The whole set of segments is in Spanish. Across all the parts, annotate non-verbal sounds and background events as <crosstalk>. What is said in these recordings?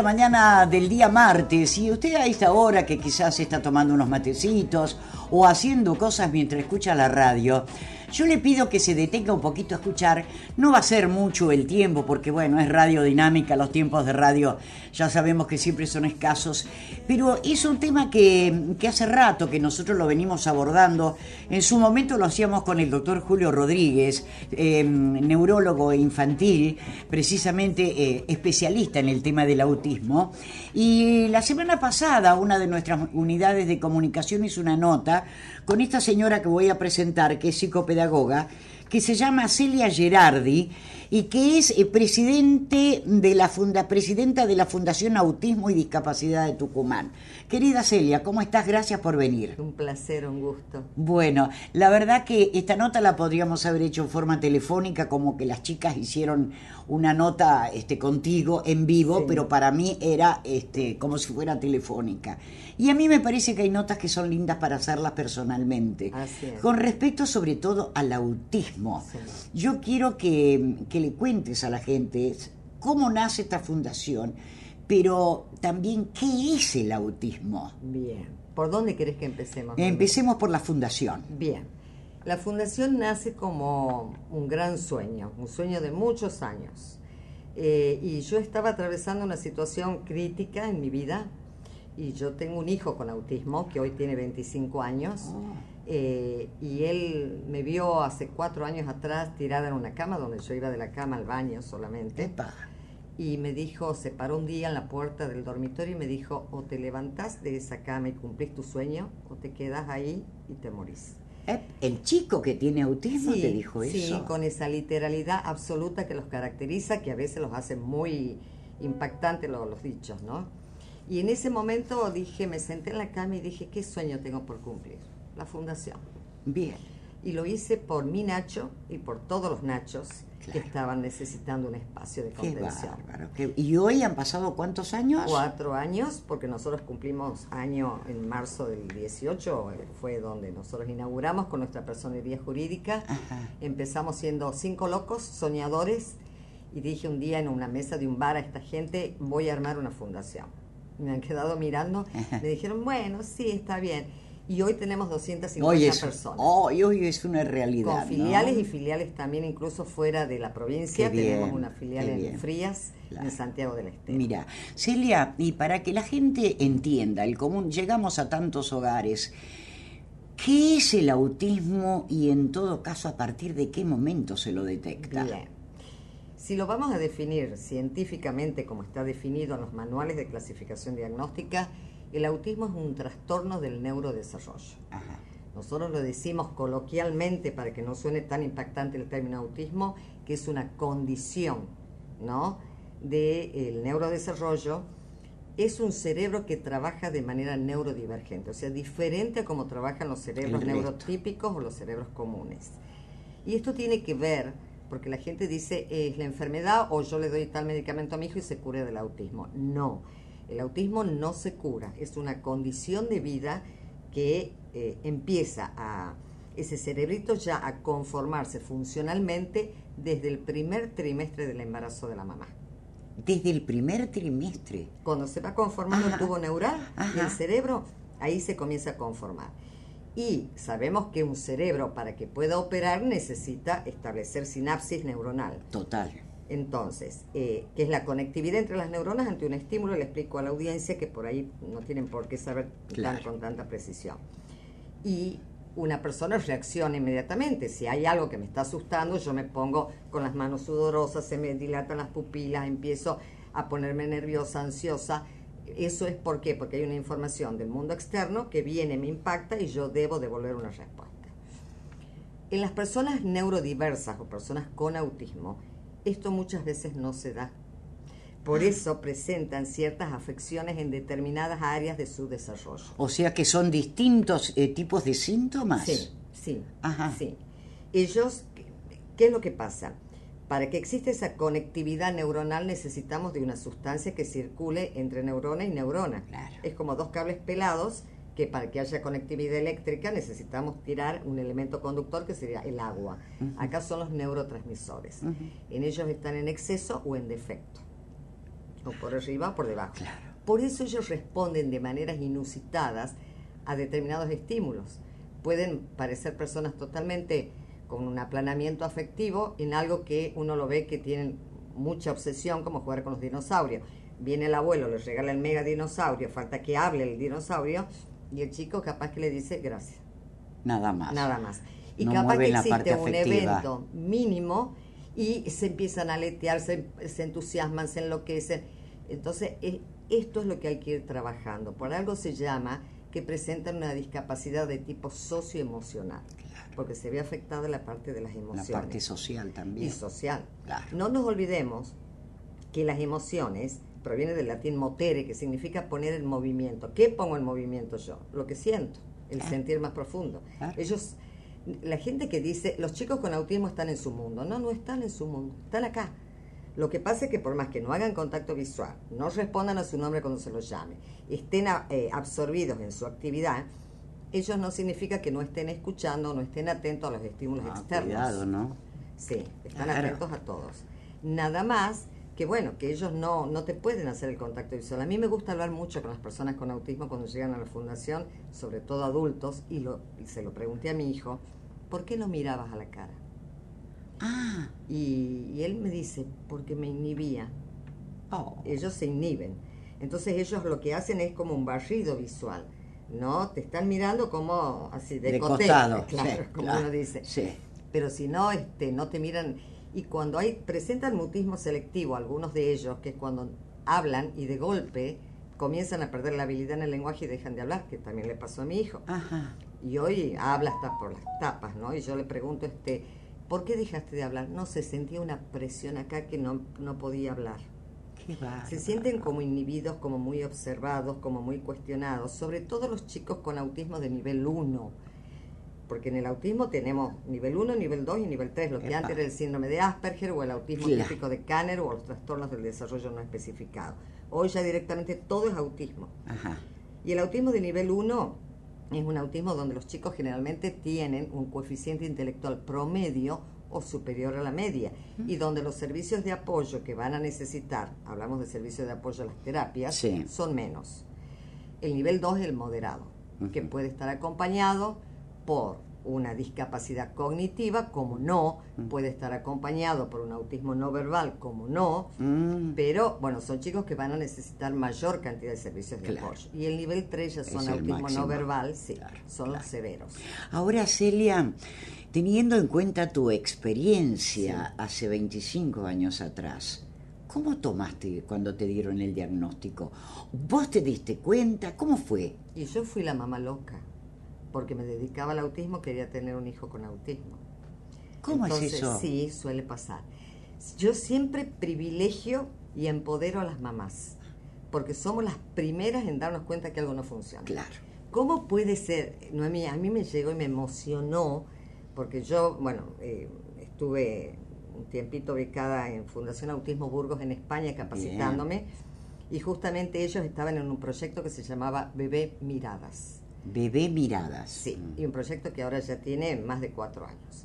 mañana del día martes y usted a esta hora que quizás está tomando unos matecitos o haciendo cosas mientras escucha la radio, yo le pido que se detenga un poquito a escuchar. No va a ser mucho el tiempo porque bueno, es radio dinámica, los tiempos de radio ya sabemos que siempre son escasos, pero es un tema que, hace rato que nosotros lo venimos abordando. En su momento lo hacíamos con el doctor Julio Rodríguez, eh, neurólogo infantil, precisamente eh, especialista en el tema del autismo. Y la semana pasada una de nuestras unidades de comunicación hizo una nota con esta señora que voy a presentar, que es psicopedagoga, que se llama Celia Gerardi y que es eh, presidente de la funda, presidenta de la Fundación Autismo y Discapacidad de Tucumán. Querida Celia, ¿cómo estás? Gracias por venir. Un placer, un gusto. Bueno, la verdad que esta nota la podríamos haber hecho en forma telefónica, como que las chicas hicieron una nota este, contigo en vivo, Sí. pero para mí era este, como si fuera telefónica. Y a mí me parece que hay notas que son lindas para hacerlas personalmente. Así es. Con respecto sobre todo al autismo, Sí. yo quiero que, que le cuentes a la gente cómo nace esta fundación, pero también qué es el autismo. Bien. ¿Por dónde querés que empecemos? Empecemos por la fundación. Bien. La fundación nace como un gran sueño, un sueño de muchos años. Eh, y yo estaba atravesando una situación crítica en mi vida. Y yo tengo un hijo con autismo que hoy tiene 25 años. Oh. Eh, y él me vio hace cuatro años atrás tirada en una cama, donde yo iba de la cama al baño solamente. Epa. y me dijo, se paró un día en la puerta del dormitorio y me dijo, o te levantás de esa cama y cumplís tu sueño, o te quedas ahí y te morís. El chico que tiene autismo te dijo sí, eso. con esa literalidad absoluta que los caracteriza, que a veces los hace muy impactantes los, los dichos, ¿no? Y en ese momento dije, me senté en la cama y dije, ¿qué sueño tengo por cumplir? La fundación. Bien. Y lo hice por mi Nacho y por todos los Nachos que estaban necesitando un espacio de Qué contención. bárbaro. qué- ¿Y hoy han pasado cuántos años? cuatro años, porque nosotros cumplimos año en marzo del 18, eh, fue donde nosotros inauguramos con nuestra personería jurídica. Ajá. Empezamos siendo cinco locos, soñadores, y dije un día en una mesa de un bar a esta gente, voy a armar una fundación. Me han quedado mirando, me dijeron, bueno, sí, está bien. Y hoy tenemos 250 Hoy es, personas. hoy, hoy es una realidad. Con filiales ¿no? y filiales también, incluso fuera de la provincia. Bien, Tenemos una filial en. Frías, Claro. en Santiago del Estero. Mira, Celia, y para que la gente entienda, el común, llegamos a tantos hogares. ¿Qué es el autismo y en todo caso a partir de qué momento se lo detecta? Bien. Si lo vamos a definir científicamente como está definido en los manuales de clasificación diagnóstica, el autismo es un trastorno del neurodesarrollo. Ajá. Nosotros lo decimos coloquialmente para que no suene tan impactante el término autismo, que es una condición, ¿no? Del neurodesarrollo. Es un cerebro que trabaja de manera neurodivergente, o sea, diferente a como trabajan los cerebros neurotípicos o los cerebros comunes. Y esto tiene que ver, porque la gente dice, es la enfermedad o yo le doy tal medicamento a mi hijo y se cura del autismo. No, el autismo no se cura, es una condición de vida que eh, empieza a ese cerebrito ya a conformarse funcionalmente desde el primer trimestre del embarazo de la mamá. Desde el primer trimestre. Cuando se va conformando Ajá. el tubo neural y el cerebro, ahí se comienza a conformar. Y sabemos que un cerebro para que pueda operar necesita establecer sinapsis neuronal. Total. Entonces, eh, ¿qué es la conectividad entre las neuronas ante un estímulo? Le explico a la audiencia que por ahí no tienen por qué saber tan- Claro. con tanta precisión. Y una persona reacciona inmediatamente. Si hay algo que me está asustando, yo me pongo con las manos sudorosas, se me dilatan las pupilas, empiezo a ponerme nerviosa, ansiosa. Eso es por qué? Porque hay una información del mundo externo que viene, me impacta y yo debo devolver una respuesta. En las personas neurodiversas o personas con autismo, esto muchas veces no se da. Por eso presentan ciertas afecciones en determinadas áreas de su desarrollo. O sea que son distintos eh, tipos de síntomas. Sí, sí, Ajá. sí. Ellos, ¿qué es lo que pasa? Para que exista esa conectividad neuronal necesitamos de una sustancia que circule entre neurona y neurona. Claro. Es como dos cables pelados que para que haya conectividad eléctrica necesitamos tirar un elemento conductor que sería el agua. Acá son los neurotransmisores. Ujú. En ellos están en exceso o en defecto. o por arriba o por debajo. Claro. Por eso ellos responden de maneras inusitadas a determinados estímulos. Pueden parecer personas totalmente con un aplanamiento afectivo en algo que uno lo ve que tienen mucha obsesión, como jugar con los dinosaurios. Viene el abuelo, le regala el mega dinosaurio, falta que hable el dinosaurio, y el chico capaz que le dice gracias. Nada más. Nada más. Y No capaz que la existe un evento mínimo y se empiezan a aletear, se, se entusiasman, se enloquecen. Entonces, e- esto es lo que hay que ir trabajando. Por algo se llama que presentan una discapacidad de tipo socioemocional, porque se ve afectada la parte de las La emociones parte social también. y social. Claro. No nos olvidemos que las emociones provienen del latín motere, que significa poner en movimiento. ¿Qué pongo en movimiento yo? Lo que siento, el Claro. sentir más profundo. Claro. Ellos, la gente que dice, los chicos con autismo están en su mundo. No, no están en su mundo, están acá. Lo que pasa es que por más que no hagan contacto visual, no respondan a su nombre cuando se los llame, estén eh, absorbidos en su actividad, ellos no significa que no estén escuchando, no estén atentos a los estímulos Ah, externos. cuidado, ¿no? Sí, están Claro. atentos a todos. Nada más que bueno, que ellos no, no te pueden hacer el contacto visual. A mí me gusta hablar mucho con las personas con autismo cuando llegan a la fundación, sobre todo adultos, y, lo, y se lo pregunté a mi hijo, ¿por qué no mirabas a la cara? Ah, Y, y él me dice, porque me inhibía. oh, Ellos se inhiben. Entonces ellos lo que hacen es como un barrido visual. ¿No? Te están mirando como así, de, de costado. <laughs> claro, sí, como claro, uno dice Sí. pero si no este no te miran y cuando hay presentan mutismo selectivo algunos de ellos que es cuando hablan y de golpe comienzan a perder la habilidad en el lenguaje y dejan de hablar que también le pasó a mi hijo Ajá. y hoy habla hasta por las tapas no y yo le pregunto este ¿por qué dejaste de hablar? no se sentía una presión acá que no, no podía hablar Qué se sienten como inhibidos, como muy observados, como muy cuestionados, sobre todo los chicos con autismo de nivel 1. Porque en el autismo tenemos nivel 1, nivel 2 y nivel 3, lo que Epa. antes era el síndrome de Asperger o el autismo Claro. típico de Kanner o los trastornos del desarrollo no especificado. Hoy ya directamente todo es autismo. Ajá. Y el autismo de nivel 1 es un autismo donde los chicos generalmente tienen un coeficiente intelectual promedio o superior a la media y donde los servicios de apoyo que van a necesitar, hablamos de servicios de apoyo a las terapias, Sí. son menos. El nivel 2 es el moderado, que puede estar acompañado por una discapacidad cognitiva, como no, puede estar acompañado por un autismo no verbal, como no, Mm, pero bueno, son chicos que van a necesitar mayor cantidad de servicios de Claro. apoyo. Y el nivel 3 ya son autismo máximo. no verbal, sí, Claro, son claro. severos. Ahora, Celia, teniendo en cuenta tu experiencia hace 25 años atrás, ¿cómo tomaste cuando te dieron el diagnóstico? ¿Vos te diste cuenta? ¿Cómo fue? Y yo fui la mamá loca, porque me dedicaba al autismo, quería tener un hijo con autismo. ¿Cómo Entonces, es eso? Sí, suele pasar. Yo siempre privilegio y empodero a las mamás, porque somos las primeras en darnos cuenta que algo no funciona. Claro. ¿Cómo puede ser? Noemí, a mí me llegó y me emocionó, porque yo, bueno, eh, estuve un tiempito becada en Fundación Autismo Burgos en España capacitándome, y justamente ellos estaban en un proyecto que se llamaba Bebé Miradas. Bebé miradas. Sí, Mm. y un proyecto que ahora ya tiene más de cuatro años.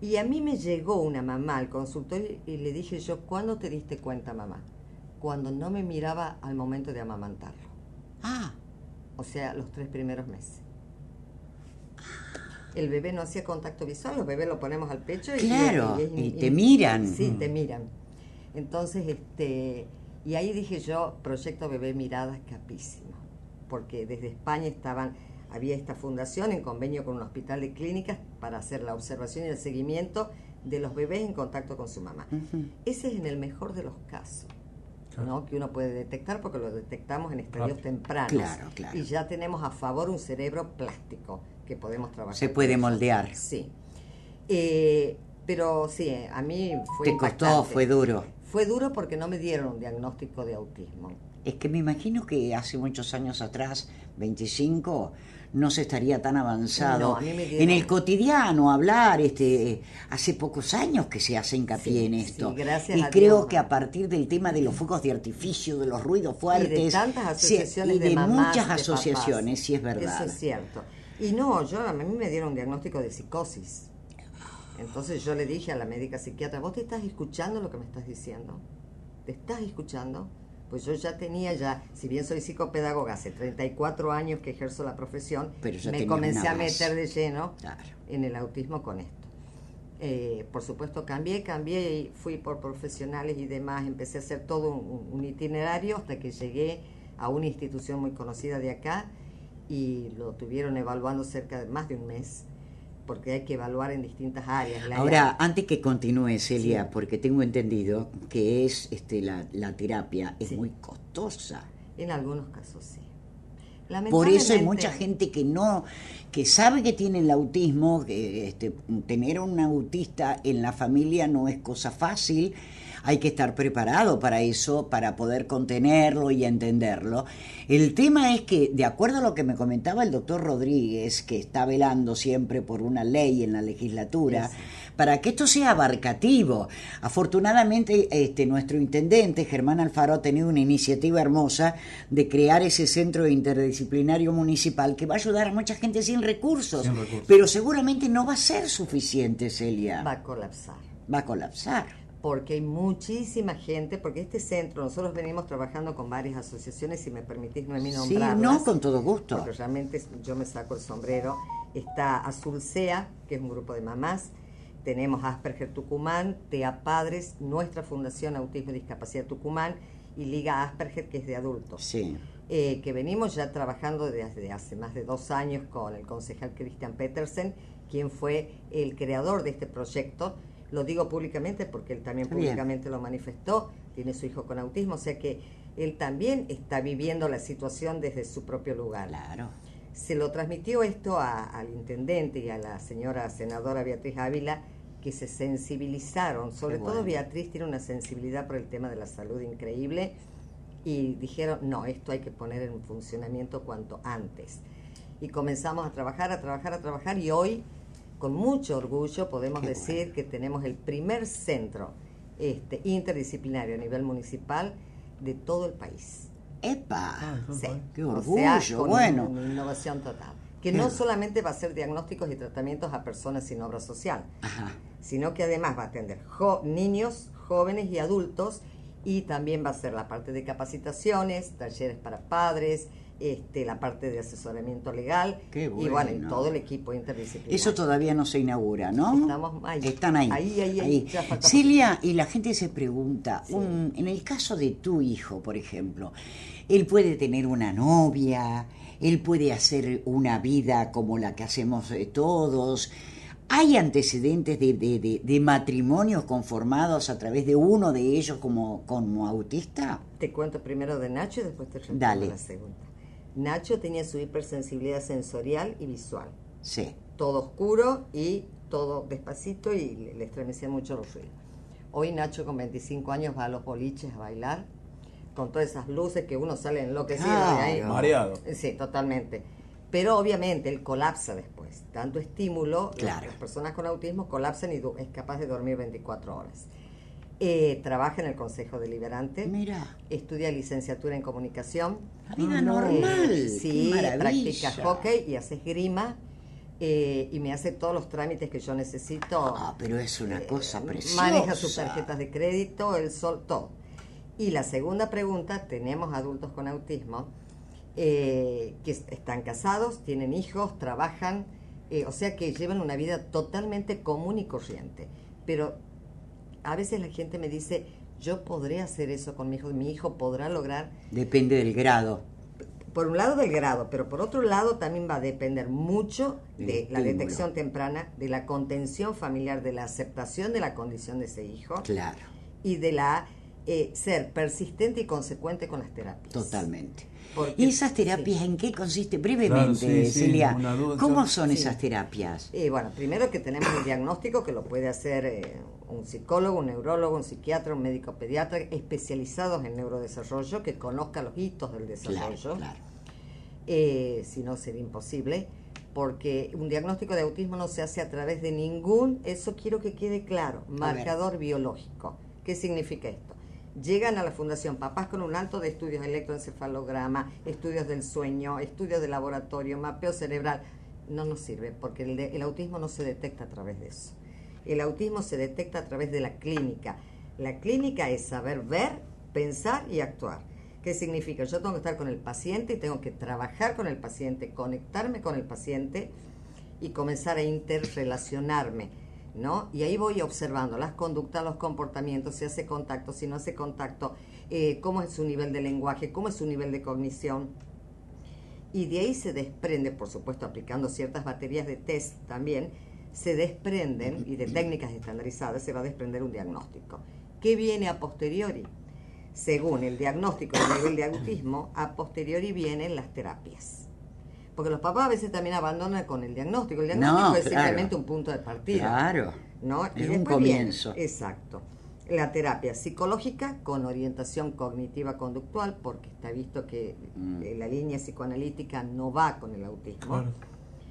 Y a mí me llegó una mamá al consultorio y le dije yo, ¿cuándo te diste cuenta, mamá? Cuando no me miraba al momento de amamantarlo. Ah, O sea, los tres primeros meses. El bebé no hacía contacto visual, los bebés lo ponemos al pecho y, Claro, es- y te miran. Sí, Mm. te miran. Entonces, este, y ahí dije yo, proyecto bebé miradas capísimo, porque desde España estaban, había esta fundación en convenio con un hospital de clínicas para hacer la observación y el seguimiento de los bebés en contacto con su mamá. Ese es en el mejor de los casos. ¿no? que uno puede detectar porque lo detectamos en estadios tempranos Claro, claro. y ya tenemos a favor un cerebro plástico que podemos trabajar. Se puede moldear. Sí. Eh, pero sí, a mí fue Te costó, impactante. fue duro. Fue duro porque no me dieron un diagnóstico de autismo. Es que me imagino que hace muchos años atrás, 25, no se estaría tan avanzado. No, a mí me dieron- En el cotidiano, hablar, este, hace pocos años que se hace hincapié Sí, en sí, esto. gracias y creo Dios. que a partir del tema de los fuegos de artificio, de los ruidos fuertes, tantas se- asociaciones y de de mamás, muchas de asociaciones, papás. sí es verdad. Eso es cierto. Y no, yo a mí me dieron un diagnóstico de psicosis. Entonces yo le dije a la médica psiquiatra, ¿vos te estás escuchando lo que me estás diciendo? ¿Te estás escuchando? pues yo ya tenía ya, si bien soy psicopedagoga, hace 34 años que ejerzo la profesión, me comencé a meter de lleno en el autismo con esto. Eh, por supuesto cambié, cambié y fui por profesionales y demás, empecé a hacer todo un, itinerario hasta que llegué a una institución muy conocida de acá y lo tuvieron evaluando cerca de más de un mes porque hay que evaluar en distintas áreas. Ahora, antes que continúe, Celia, porque tengo entendido que es este, la, terapia es muy costosa. En algunos casos sí. Por eso hay mucha gente que no, que sabe que tiene el autismo, que este, tener un autista en la familia no es cosa fácil, hay que estar preparado para eso, para poder contenerlo y entenderlo. El tema es que, de acuerdo a lo que me comentaba el doctor Rodríguez, que está velando siempre por una ley en la legislatura, para que esto sea abarcativo. Afortunadamente, este, nuestro intendente, Germán Alfaro, ha tenido una iniciativa hermosa de crear ese centro interdisciplinario municipal que va a ayudar a mucha gente sin recursos, pero seguramente no va a ser suficiente, Celia. Va a colapsar. Va a colapsar porque hay muchísima gente, porque este centro, nosotros venimos trabajando con varias asociaciones, si me permitís, no es mi Sí, no, con todo gusto. Porque realmente yo me saco el sombrero. Está Azul Sea, que es un grupo de mamás, tenemos Asperger Tucumán, TEA Padres, nuestra Fundación Autismo y Discapacidad Tucumán y Liga Asperger, que es de adultos. Sí. Eh, que venimos ya trabajando desde hace más de dos años con el concejal Christian Petersen, quien fue el creador de este proyecto. Lo digo públicamente porque él también públicamente lo manifestó, tiene su hijo con autismo, o sea que él también está viviendo la situación desde su propio lugar. Claro se lo transmitió esto al intendente y a la señora senadora Beatriz Ávila, que se sensibilizaron, sobre todo Beatriz tiene una sensibilidad por el tema de la salud increíble, y dijeron, no, esto hay que poner en funcionamiento cuanto antes. Y comenzamos a trabajar, a trabajar, a trabajar, y hoy, con mucho orgullo, podemos decir que tenemos el primer centro este, interdisciplinario a nivel municipal de todo el país. ¡Epa! Ah, ¡Qué orgullo! bueno. innovación total. Que no solamente va a hacer diagnósticos y tratamientos a personas sin obra social, sino que además va a atender niños, jóvenes y adultos y también va a ser la parte de capacitaciones, talleres para padres, este, la parte de asesoramiento legal y bueno, todo el equipo interdisciplinario. Eso todavía no se inaugura, ¿no? Estamos ahí. Están ahí. Ahí, ahí, ahí. Celia, y la gente se pregunta, en el caso de tu hijo, por ejemplo, él puede tener una novia, él puede hacer una vida como la que hacemos eh, todos. ¿Hay antecedentes de, matrimonios conformados a través de uno de ellos como, como autista? Te cuento primero de Nacho y después te respondo la segunda. Nacho tenía su hipersensibilidad sensorial y visual. Sí. Todo oscuro y todo despacito y le, le estremecía mucho los ruidos. Hoy Nacho con 25 años va a los boliches a bailar con todas esas luces que uno sale enloquecido de ahí. Mareado. Sí, totalmente. Pero obviamente él colapsa después. Tanto estímulo, las, personas con autismo colapsan y es capaz de dormir 24 horas. Eh, trabaja en el Consejo Deliberante. Mira. Estudia licenciatura en comunicación. La vida ah, normal. Sí, practica hockey y hace esgrima. Eh, y me hace todos los trámites que yo necesito. Ah, pero es una eh, cosa preciosa. Maneja sus tarjetas de crédito, el sol, todo. Y la segunda pregunta, tenemos adultos con autismo eh, que están casados, tienen hijos, trabajan, o sea que llevan una vida totalmente común y corriente. Pero a veces la gente me dice, yo podré hacer eso con mi hijo, mi hijo podrá lograr... Depende del grado. Por un lado del grado, pero por otro lado también va a depender mucho de la detección temprana, de la contención familiar, de la aceptación de la condición de ese hijo. Claro. Y de la eh, ser persistente y consecuente con las terapias. Totalmente. ¿Y esas terapias en qué consiste? Brevemente, Celia, ¿cómo son esas terapias? Eh, bueno, primero que tenemos un diagnóstico que lo puede hacer eh, un psicólogo, un neurólogo, un psiquiatra, un médico pediatra especializados en neurodesarrollo, que conozca los hitos del desarrollo. Claro, si no, sería imposible porque un diagnóstico de autismo no se hace a través de ningún, eso quiero que quede claro, marcador biológico. ¿Qué significa esto? Llegan a la fundación papás con un alto de estudios de electroencefalograma, estudios del sueño, estudios de laboratorio, mapeo cerebral. No nos sirve porque el, autismo no se detecta a través de eso. El autismo se detecta a través de la clínica. La clínica es saber ver, pensar y actuar. ¿Qué significa? Yo tengo que estar con el paciente y tengo que trabajar con el paciente, conectarme con el paciente y comenzar a interrelacionarme, ¿no? Y ahí voy observando las conductas, los comportamientos, si hace contacto, si no hace contacto, eh, cómo es su nivel de lenguaje, cómo es su nivel de cognición. Y de ahí se desprende, por supuesto, aplicando ciertas baterías de test también, se desprenden, y de técnicas estandarizadas, se va a desprender un diagnóstico. ¿Qué viene a posteriori? según el diagnóstico del nivel de autismo, a posteriori vienen las terapias. Porque los papás a veces también abandonan con el diagnóstico. El diagnóstico es simplemente un punto de partida. Claro. ¿no? Es un comienzo. exacto. La terapia psicológica con orientación cognitiva conductual, porque está visto que mm. eh, la línea psicoanalítica no va con el autismo.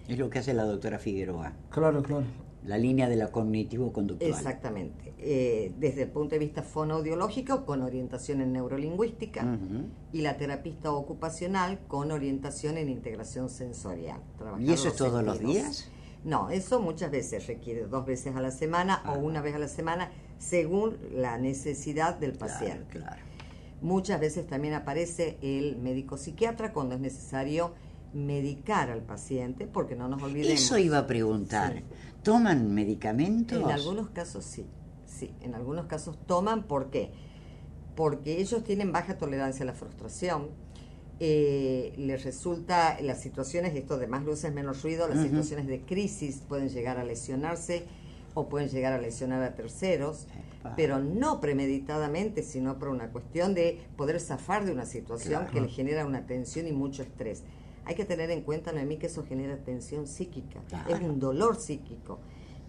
Es lo que hace la doctora Figueroa. Claro, claro la línea de la cognitivo-conductual. Exactamente. Eh, desde el punto de vista fonoaudiológico, con orientación en neurolingüística, y la terapista ocupacional con orientación en integración sensorial. ¿Y eso es todos los días? No, eso muchas veces requiere dos veces a la semana o una vez a la semana, según la necesidad del paciente. Claro, Muchas veces también aparece el médico psiquiatra cuando es necesario medicar al paciente, porque no nos olvidemos. Eso iba a preguntar. ¿Toman medicamentos? En algunos casos sí, sí, en algunos casos toman, ¿por qué? Porque ellos tienen baja tolerancia a la frustración, eh, les resulta las situaciones, esto de más luces, menos ruido, las situaciones de crisis pueden llegar a lesionarse o pueden llegar a lesionar a terceros, pero no premeditadamente, sino por una cuestión de poder zafar de una situación que le genera una tensión y mucho estrés. Hay que tener en cuenta, Noemí, que eso genera tensión psíquica, es un dolor psíquico.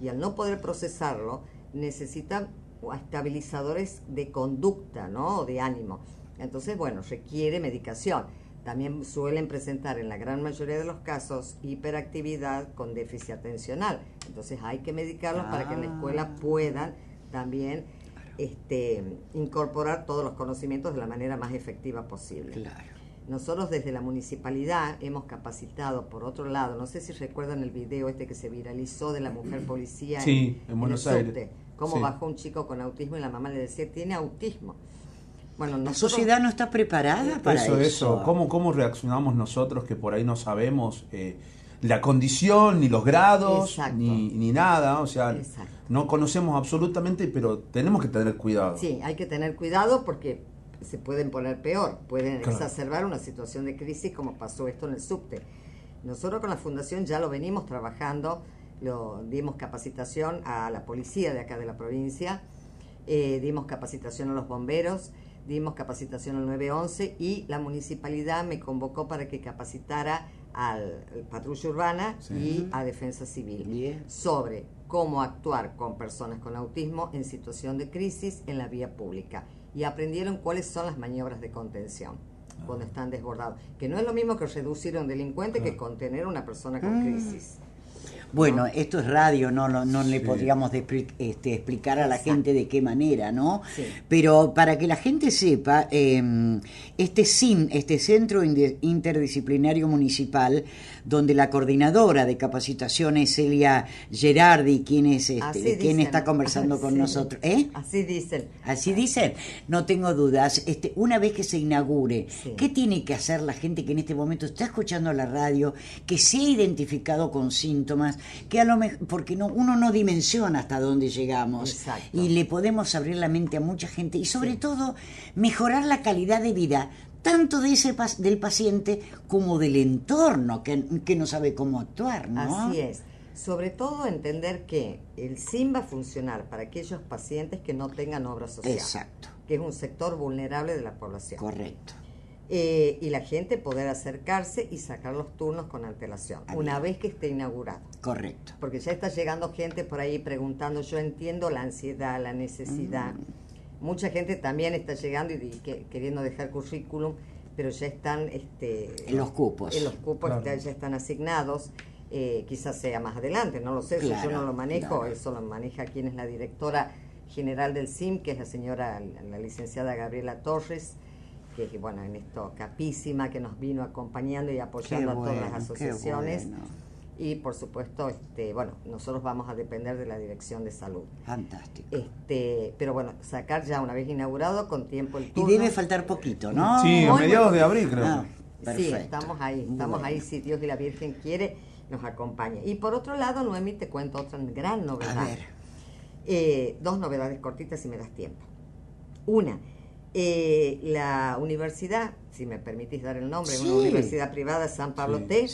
Y al no poder procesarlo, necesitan estabilizadores de conducta, ¿no? O de ánimo. Entonces, bueno, requiere medicación. También suelen presentar en la gran mayoría de los casos hiperactividad con déficit atencional. Entonces hay que medicarlos para que en la escuela ah. puedan también este, incorporar todos los conocimientos de la manera más efectiva posible. Claro. Nosotros desde la municipalidad hemos capacitado, por otro lado, no sé si recuerdan el video este que se viralizó de la mujer policía sí, en, Buenos Aires. cómo bajó un chico con autismo y la mamá le decía, tiene autismo. Bueno, la sociedad no está preparada para eso. Eso, ¿Cómo, ¿Cómo reaccionamos nosotros que por ahí no sabemos eh, la condición, ni los grados, ni, ni, nada? O sea, no conocemos absolutamente, pero tenemos que tener cuidado. Sí, hay que tener cuidado porque se pueden poner peor, pueden exacerbar una situación de crisis como pasó esto en el subte. Nosotros con la fundación ya lo venimos trabajando, lo dimos capacitación a la policía de acá de la provincia, eh, dimos capacitación a los bomberos, dimos capacitación al 911 y la municipalidad me convocó para que capacitara al, patrulla urbana y a defensa civil sobre cómo actuar con personas con autismo en situación de crisis en la vía pública y aprendieron cuáles son las maniobras de contención cuando están desbordados. Que no es lo mismo que reducir a un delincuente que contener a una persona con mm. crisis. Bueno, esto es radio, no, no, le podríamos este, explicar a la gente de qué manera, ¿no? Pero para que la gente sepa, em, este SIM, este Centro Interdisciplinario Municipal, donde la coordinadora de capacitación es Celia Gerardi, quien, es este, quien está conversando con <laughs> nosotros. ¿Eh? Así dicen. Así dicen, no tengo dudas. Este, una vez que se inaugure, ¿qué tiene que hacer la gente que en este momento está escuchando la radio, que se ha identificado con síntomas? que a lo mejor, porque no, uno no dimensiona hasta dónde llegamos y le podemos abrir la mente a mucha gente y sobre todo mejorar la calidad de vida tanto de ese del paciente como del entorno que, que no sabe cómo actuar, ¿no? Así es. Sobre todo entender que el SIM va a funcionar para aquellos pacientes que no tengan obra social. Exacto. Que es un sector vulnerable de la población. Correcto. Eh, y la gente poder acercarse y sacar los turnos con antelación, una vez que esté inaugurado. Correcto. Porque ya está llegando gente por ahí preguntando, yo entiendo la ansiedad, la necesidad. Mm. Mucha gente también está llegando y, queriendo dejar currículum, pero ya están... Este, en los cupos. En los cupos ya, están asignados. Eh, quizás sea más adelante, no lo sé, yo no lo manejo, eso lo maneja quien es la directora general del SIM, que es la señora, la licenciada Gabriela Torres que bueno, en esto capísima, que nos vino acompañando y apoyando a todas las asociaciones. Y por supuesto, este, bueno, nosotros vamos a depender de la Dirección de Salud. Fantástico. Este, pero bueno, sacar ya una vez inaugurado con tiempo el turno. Y debe faltar poquito, ¿no? Sí, a mediados de abril creo. Ah, sí, estamos ahí, estamos ahí, si Dios y la Virgen quiere, nos acompaña. Y por otro lado, Noemi, te cuento otra gran novedad. A ver. Eh, dos novedades cortitas si me das tiempo. Una, eh, la universidad, si me permitís dar el nombre, una universidad privada, San Pablo T,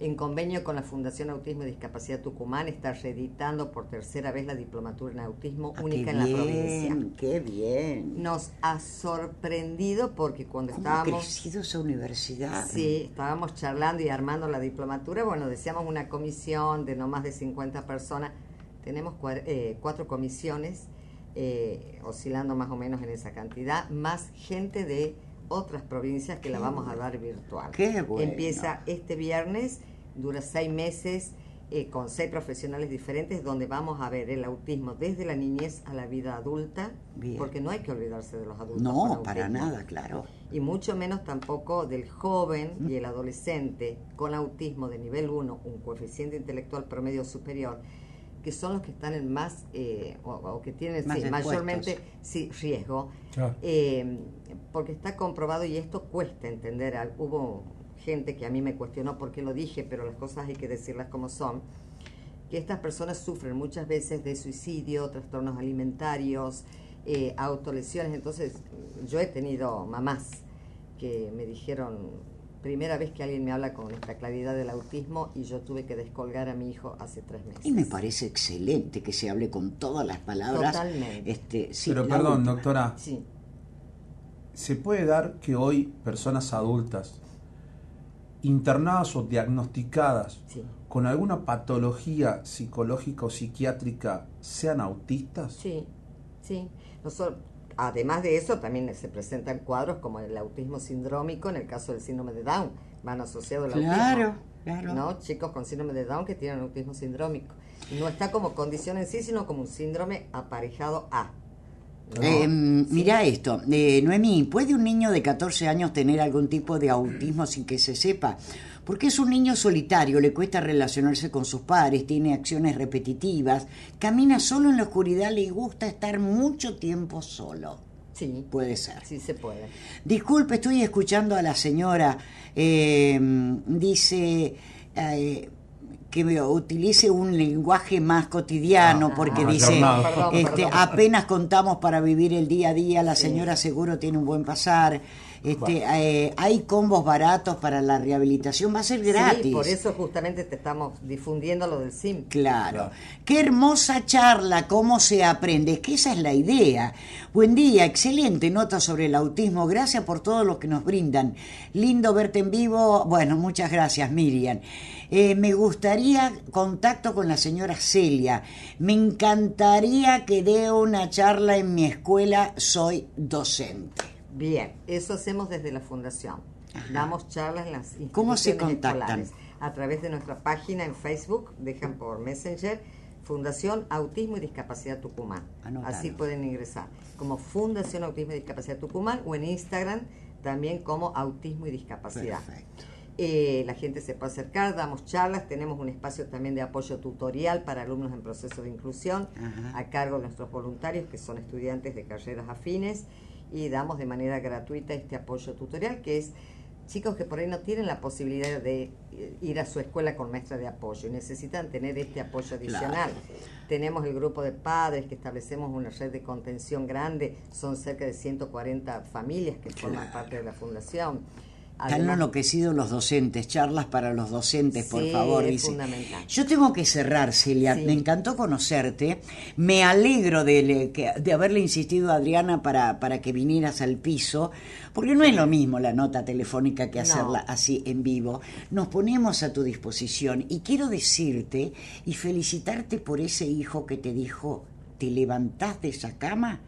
en convenio con la Fundación Autismo y Discapacidad Tucumán, está reeditando por tercera vez la diplomatura en autismo ah, única en la provincia. ¡Qué bien! Nos ha sorprendido porque cuando estábamos... ha crecido esa universidad? Sí, estábamos charlando y armando la diplomatura, bueno, decíamos una comisión de no más de 50 personas, tenemos eh, cuatro comisiones eh, oscilando más o menos en esa cantidad, más gente de otras provincias que la vamos a dar virtual. Empieza este viernes, dura seis meses, eh, con seis profesionales diferentes, donde vamos a ver el autismo desde la niñez a la vida adulta, porque no hay que olvidarse de los adultos. No, para nada, claro. Y mucho menos tampoco del joven y el adolescente con autismo de nivel 1, un coeficiente intelectual promedio superior que son los que están en más, eh, o, que tienen mayormente sí, riesgo, eh, porque está comprobado y esto cuesta entender. Hubo gente que a mí me cuestionó por qué lo dije, pero las cosas hay que decirlas como son, que estas personas sufren muchas veces de suicidio, trastornos alimentarios, eh, autolesiones. Entonces, yo he tenido mamás que me dijeron, primera vez que alguien me habla con esta claridad del autismo y yo tuve que descolgar a mi hijo hace tres meses. Y me parece excelente que se hable con todas las palabras. Totalmente. Este, Pero perdón, doctora. ¿Se puede dar que hoy personas adultas internadas o diagnosticadas con alguna patología psicológica o psiquiátrica sean autistas? Sí, sí. Nosotros, Además de eso, también se presentan cuadros como el autismo sindrómico, en el caso del síndrome de Down, van asociados al claro, Claro, ¿no? Chicos con síndrome de Down que tienen autismo sindrómico. No está como condición en sí, sino como un síndrome aparejado a. Eh, mira esto, eh, Noemí, ¿puede un niño de 14 años tener algún tipo de autismo sin que se sepa? Porque es un niño solitario, le cuesta relacionarse con sus padres, tiene acciones repetitivas, camina solo en la oscuridad, le gusta estar mucho tiempo solo. Sí. Puede ser. Sí, se puede. Disculpe, estoy escuchando a la señora. Eh, dice. Eh, que utilice un lenguaje más cotidiano, ah, porque dice, este, apenas contamos para vivir el día a día, la señora seguro tiene un buen pasar. Este, eh, hay combos baratos para la rehabilitación, va a ser gratis. Sí, por eso justamente te estamos difundiendo lo del SIM. Claro. Qué hermosa charla, cómo se aprende, es que esa es la idea. Buen día, excelente nota sobre el autismo, gracias por todo lo que nos brindan. Lindo verte en vivo, bueno, muchas gracias Miriam. Eh, me gustaría contacto con la señora Celia. Me encantaría que dé una charla en mi escuela, soy docente. Bien, eso hacemos desde la fundación. Damos charlas en las instituciones ¿Cómo se contactan? A través de nuestra página en Facebook, dejan por Messenger, Fundación Autismo y Discapacidad Tucumán. Así pueden ingresar. Como Fundación Autismo y Discapacidad Tucumán o en Instagram también como Autismo y Discapacidad. Perfecto. Eh, la gente se puede acercar, damos charlas, tenemos un espacio también de apoyo tutorial para alumnos en proceso de inclusión a cargo de nuestros voluntarios que son estudiantes de carreras afines y damos de manera gratuita este apoyo tutorial que es chicos que por ahí no tienen la posibilidad de eh, ir a su escuela con maestra de apoyo y necesitan tener este apoyo adicional. Tenemos el grupo de padres que establecemos una red de contención grande, son cerca de 140 familias que forman parte de la fundación han enloquecido los docentes, charlas para los docentes, por favor. Fundamental. Yo tengo que cerrar, Celia. Me encantó conocerte. Me alegro de, de haberle insistido a Adriana para, para, que vinieras al piso, porque no es lo mismo la nota telefónica que hacerla así en vivo. Nos ponemos a tu disposición y quiero decirte y felicitarte por ese hijo que te dijo, ¿te levantás de esa cama?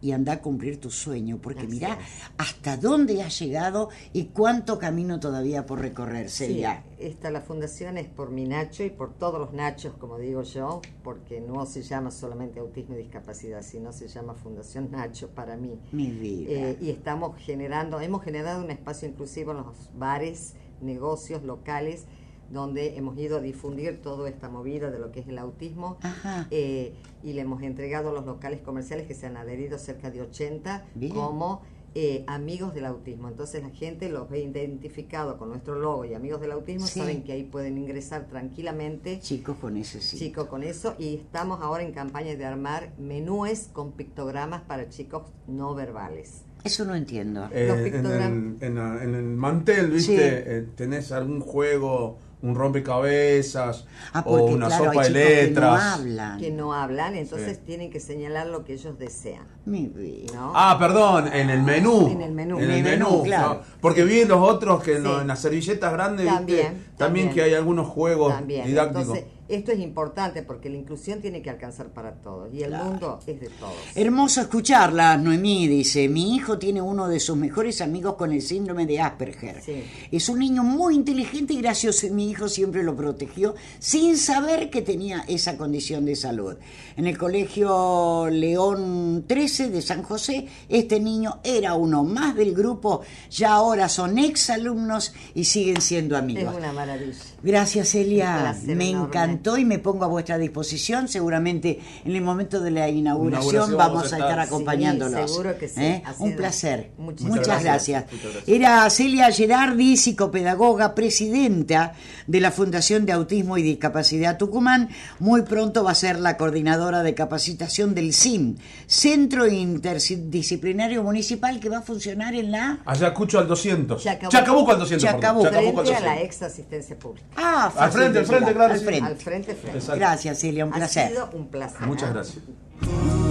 Y anda a cumplir tu sueño, porque mira hasta dónde has llegado y cuánto camino todavía por recorrerse sí, Esta la fundación es por mi Nacho y por todos los Nachos, como digo yo, porque no se llama solamente autismo y discapacidad, sino se llama Fundación Nacho para mí. Mi vida. Eh, y estamos generando, hemos generado un espacio inclusivo en los bares, negocios locales donde hemos ido a difundir toda esta movida de lo que es el autismo eh, y le hemos entregado a los locales comerciales que se han adherido cerca de 80 como eh, amigos del autismo. Entonces la gente los ve identificado con nuestro logo y amigos del autismo, saben que ahí pueden ingresar tranquilamente. Chicos con eso, sí. Chicos con eso. Y estamos ahora en campaña de armar menúes con pictogramas para chicos no verbales. Eso no entiendo. Eh, en, el, mantel, ¿viste? Eh, ¿Tenés algún juego un rompecabezas ah, o una sopa de letras. Que no hablan. Que no hablan, entonces tienen que señalar lo que ellos desean. Ah, perdón, en el menú. En el menú. En el menú, claro. Porque vi los otros que en las servilletas grandes, también, también, que hay algunos juegos didácticos. Esto es importante porque la inclusión tiene que alcanzar para todos y el mundo es de todos. Hermoso escucharla, Noemí dice, mi hijo tiene uno de sus mejores amigos con el síndrome de Asperger. Es un niño muy inteligente y gracioso. Mi hijo siempre lo protegió sin saber que tenía esa condición de salud. En el colegio León 13 de San José, este niño era uno más del grupo, ya ahora son exalumnos y siguen siendo amigos. Es una maravilla. Gracias, Elia. Me encantó y me pongo a vuestra disposición. Seguramente en el momento de la inauguración, vamos, a estar, acompañándolos. seguro que sí. ¿Eh? Un placer. Muchas, gracias. Era Celia Gerardi, psicopedagoga, presidenta de la Fundación de Autismo y Discapacidad Tucumán. Muy pronto va a ser la coordinadora de capacitación del CIM, Centro Interdisciplinario Municipal, que va a funcionar en la... Ayacucho al 200. Chacabuco, al 200. Chacabuco. Frente a la ex asistencia pública. Ah, al frente, al frente, claro. Al frente. Frente, frente. Gracias, Celia, un placer. Ha sido un placer. Muchas gracias.